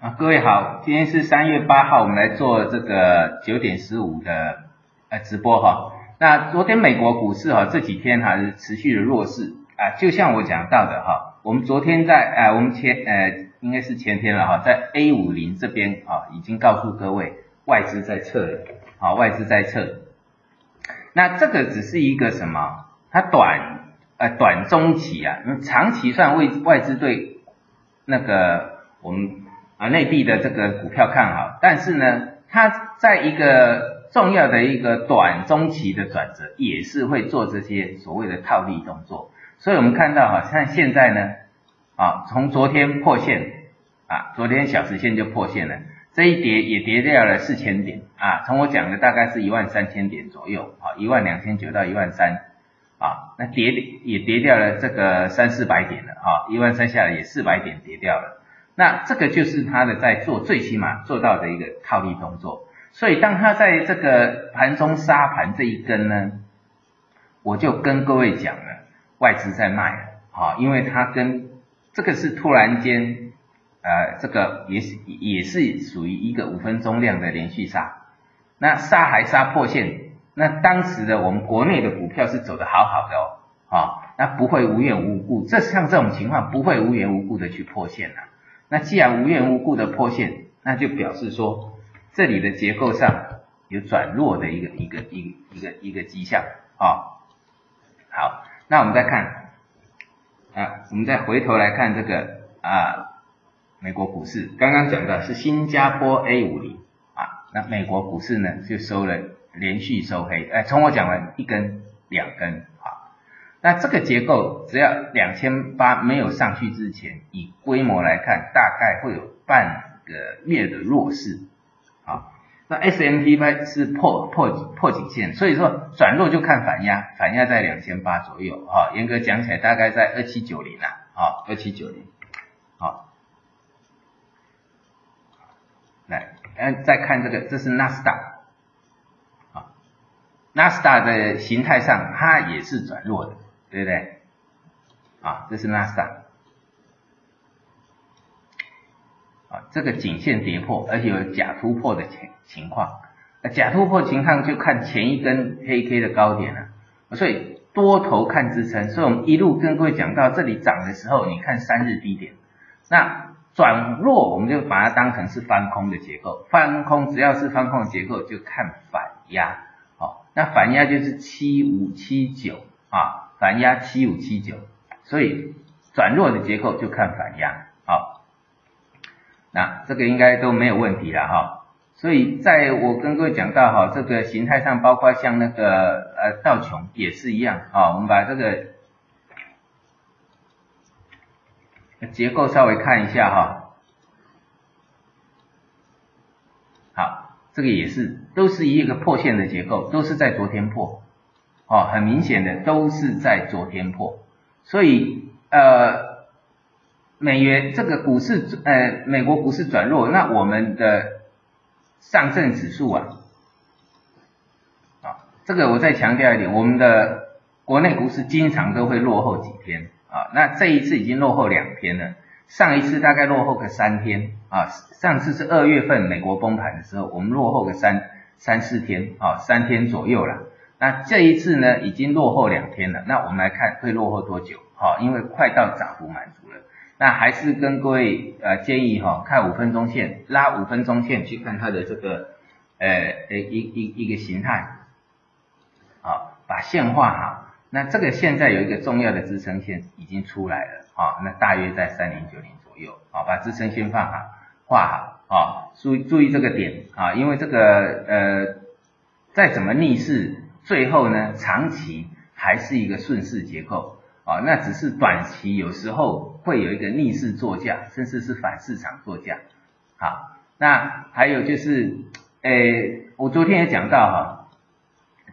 啊，各位好，今天是三月八号，我们来做这个九点十五的呃直播哈。那昨天美国股市哈这几天还是持续的弱势啊，就像我讲到的哈，我们昨天在呃我们前呃应该是前天了哈，在 A 五零这边啊已经告诉各位外资在撤了，啊外资在撤。那这个只是一个什么？它短呃短中期啊，长期算外外资对那个我们啊内地的这个股票看好，但是呢，它在一个重要的一个短中期的转折，也是会做这些所谓的套利动作。所以我们看到哈，像现在呢，啊，从昨天破线啊，昨天小时线就破线了，这一跌也跌掉了四千点啊。从我讲的大概是一万三千点左右啊，一万两千九到一万三啊，那跌也跌掉了这个三四百点了啊，一万三下来也四百点跌掉了。那这个就是他的在做最起码做到的一个套利动作。所以当他在这个盘中杀盘这一根呢，我就跟各位讲了，外资在卖了，啊，因为他跟这个是突然间，呃，这个也是也是属于一个五分钟量的连续杀，那杀还杀破线，那当时的我们国内的股票是走的好好的哦，啊，那不会无缘无故，这像这种情况不会无缘无故的去破线啊，那既然无缘无故的破线，那就表示说。这里的结构上有转弱的一个一个一一个一个迹象啊。好，那我们再看啊，我们再回头来看这个啊，美国股市刚刚讲的是新加坡 A 五零啊，那美国股市呢就收了连续收黑，哎，从我讲完一根两根啊，那这个结构只要两千八没有上去之前，以规模来看，大概会有半个月的弱势。啊那 S M P 拍是破破破颈线，所以说转弱就看反压，反压在两千八左右，啊，严格讲起来大概在二七九零啦，啊，二七九零，好，来，嗯，再看这个，这是纳斯达，啊，纳斯达的形态上它也是转弱的，对不对？啊，这是纳斯达。啊，这个颈线跌破，而且有假突破的情情况，假突破情况就看前一根黑 K 的高点了，所以多头看支撑，所以我们一路跟各位讲到这里涨的时候，你看三日低点，那转弱我们就把它当成是翻空的结构，翻空只要是翻空的结构就看反压，好，那反压就是七五七九。啊，反压七五七九，所以转弱的结构就看反压，好。那这个应该都没有问题了哈，所以在我跟各位讲到哈，这个形态上，包括像那个呃道琼也是一样啊，我们把这个结构稍微看一下哈，好，这个也是都是一个破线的结构，都是在昨天破，哦，很明显的都是在昨天破，所以呃。美元这个股市，呃，美国股市转弱，那我们的上证指数啊，啊，这个我再强调一点，我们的国内股市经常都会落后几天啊，那这一次已经落后两天了，上一次大概落后个三天啊，上次是二月份美国崩盘的时候，我们落后个三三四天啊，三天左右了，那这一次呢，已经落后两天了，那我们来看会落后多久？好，因为快到涨幅满足了。那还是跟各位呃建议哈，看五分钟线，拉五分钟线去看它的这个呃呃一一一个形态，好，把线画好。那这个现在有一个重要的支撑线已经出来了啊，那大约在三零九零左右，好，把支撑线放好，画好啊，注注意这个点啊，因为这个呃再怎么逆势，最后呢长期还是一个顺势结构。啊，那只是短期，有时候会有一个逆势作价，甚至是反市场作价。好，那还有就是，诶，我昨天也讲到哈，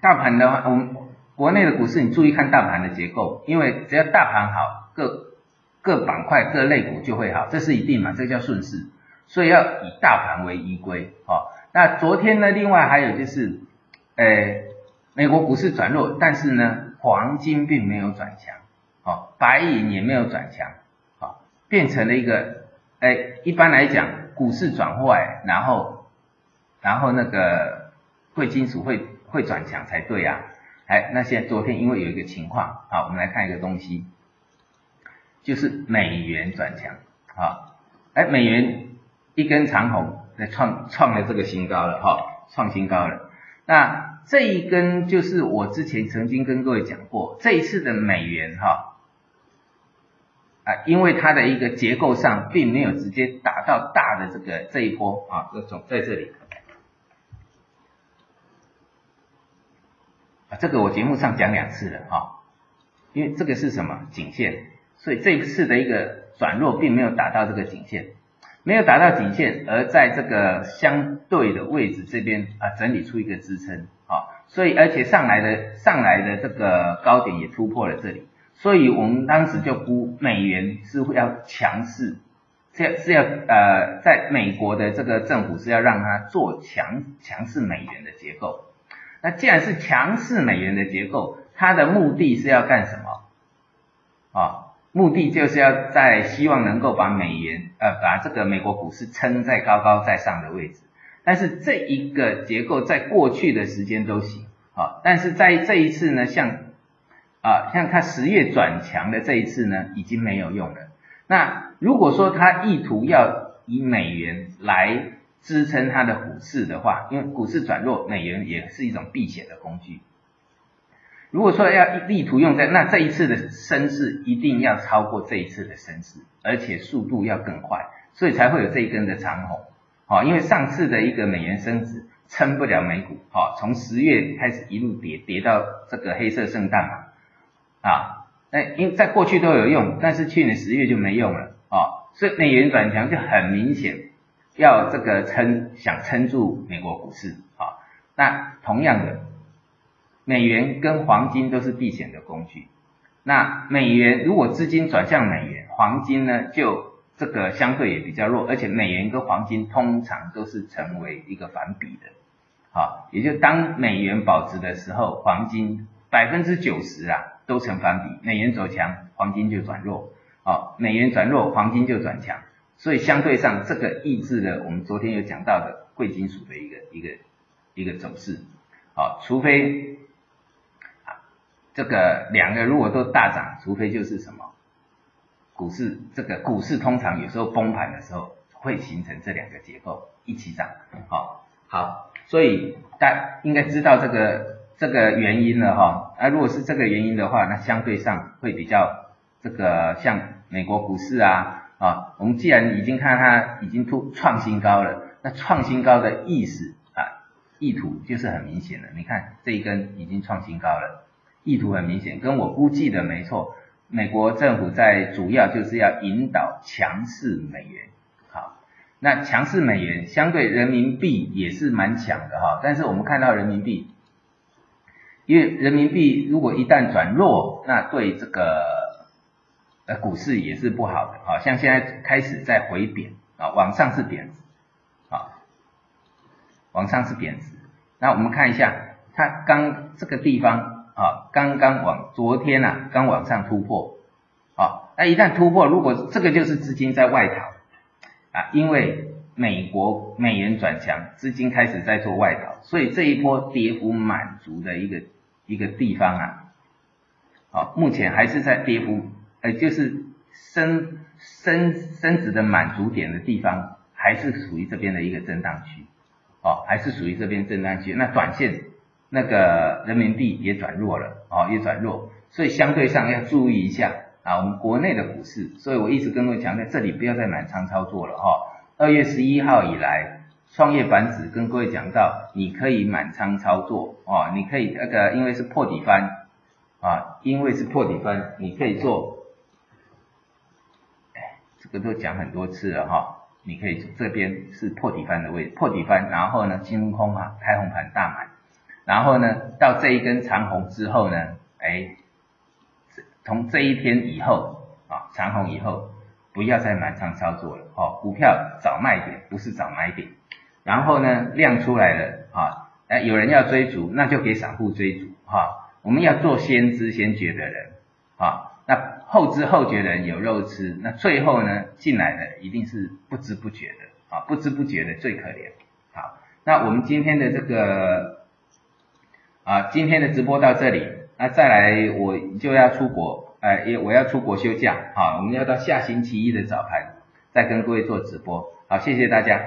大盘的话，我们国内的股市，你注意看大盘的结构，因为只要大盘好，各各板块、各类股就会好，这是一定嘛，这叫顺势，所以要以大盘为依归。好，那昨天呢，另外还有就是，诶，美国股市转弱，但是呢，黄金并没有转强。哦，白银也没有转强，好，变成了一个，哎，一般来讲，股市转坏，然后然后那个贵金属会会转强才对啊。哎，那现在昨天因为有一个情况，好，我们来看一个东西，就是美元转强，啊，哎，美元一根长红，在创创了这个新高了，哈，创新高了。那这一根就是我之前曾经跟各位讲过，这一次的美元，哈，啊，因为它的一个结构上并没有直接打到大的这个这一波，啊，这种在这里。这个我节目上讲两次了哈，因为这个是什么颈线，所以这一次的一个转弱并没有达到这个颈线，没有达到颈线，而在这个相对的位置这边啊整理出一个支撑啊，所以而且上来的上来的这个高点也突破了这里，所以我们当时就估美元是会要强势，是要是要呃在美国的这个政府是要让它做强强势美元的结构。那既然是强势美元的结构，它的目的是要干什么？目的就是要在希望能够把美元呃把这个美国股市撑在高高在上的位置。但是这一个结构在过去的时间都行啊，但是在这一次呢，像啊像它十月转强的这一次呢，已经没有用了。那如果说它意图要以美元来支撑它的股市的话，因为股市转弱，美元也是一种避险的工具。如果说要力图用在那这一次的升势，一定要超过这一次的升势，而且速度要更快，所以才会有这一根的长红。好，因为上次的一个美元升值撑不了美股，好，从十月开始一路跌，跌到这个黑色圣诞嘛，啊，那因在过去都有用，但是去年十月就没用了，啊，所以美元转强就很明显。要这个撑，想撑住美国股市，啊，那同样的，美元跟黄金都是避险的工具。那美元如果资金转向美元，黄金呢就这个相对也比较弱，而且美元跟黄金通常都是成为一个反比的，好，也就当美元保值的时候，黄金百分之九十啊都成反比，美元走强，黄金就转弱，好，美元转弱，黄金就转强。所以相对上，这个抑制了我们昨天有讲到的贵金属的一个一个一个走势，好，除非这个两个如果都大涨，除非就是什么股市这个股市通常有时候崩盘的时候会形成这两个结构一起涨，好，好，所以大应该知道这个这个原因了哈，那如果是这个原因的话，那相对上会比较这个像美国股市啊。啊，我们既然已经看它已经突创新高了，那创新高的意思啊，意图就是很明显的。你看这一根已经创新高了，意图很明显，跟我估计的没错。美国政府在主要就是要引导强势美元，好，那强势美元相对人民币也是蛮强的哈。但是我们看到人民币，因为人民币如果一旦转弱，那对这个。呃，股市也是不好的，好像现在开始在回贬啊，往上是贬值，啊，往上是贬值。那我们看一下，它刚这个地方啊，刚刚往昨天呐，刚往上突破，啊，那一旦突破，如果这个就是资金在外逃啊，因为美国美元转强，资金开始在做外逃，所以这一波跌幅满足的一个一个地方啊，好，目前还是在跌幅。呃，就是升升升值的满足点的地方，还是属于这边的一个震荡区，哦，还是属于这边震荡区。那短线那个人民币也转弱了，哦，也转弱，所以相对上要注意一下啊，我们国内的股市。所以我一直跟各位强调，这里不要再满仓操作了，哈。二月十一号以来，创业板指跟各位讲到，你可以满仓操作，哦，你可以那个因为是破底翻，啊，因为是破底翻，你可以做。这个都讲很多次了哈，你可以这边是破底翻的位置，破底翻，然后呢金空啊开红盘大买，然后呢到这一根长红之后呢，哎，从这一天以后啊长红以后不要再满仓操作了哦，股票找卖点不是找买点，然后呢量出来了啊，哎有人要追逐那就给散户追逐哈，我们要做先知先觉的人啊。那后知后觉的人有肉吃，那最后呢进来的一定是不知不觉的啊，不知不觉的最可怜。好，那我们今天的这个啊，今天的直播到这里，那再来我就要出国，呃，也我要出国休假，啊，我们要到下星期一的早盘再跟各位做直播，好，谢谢大家。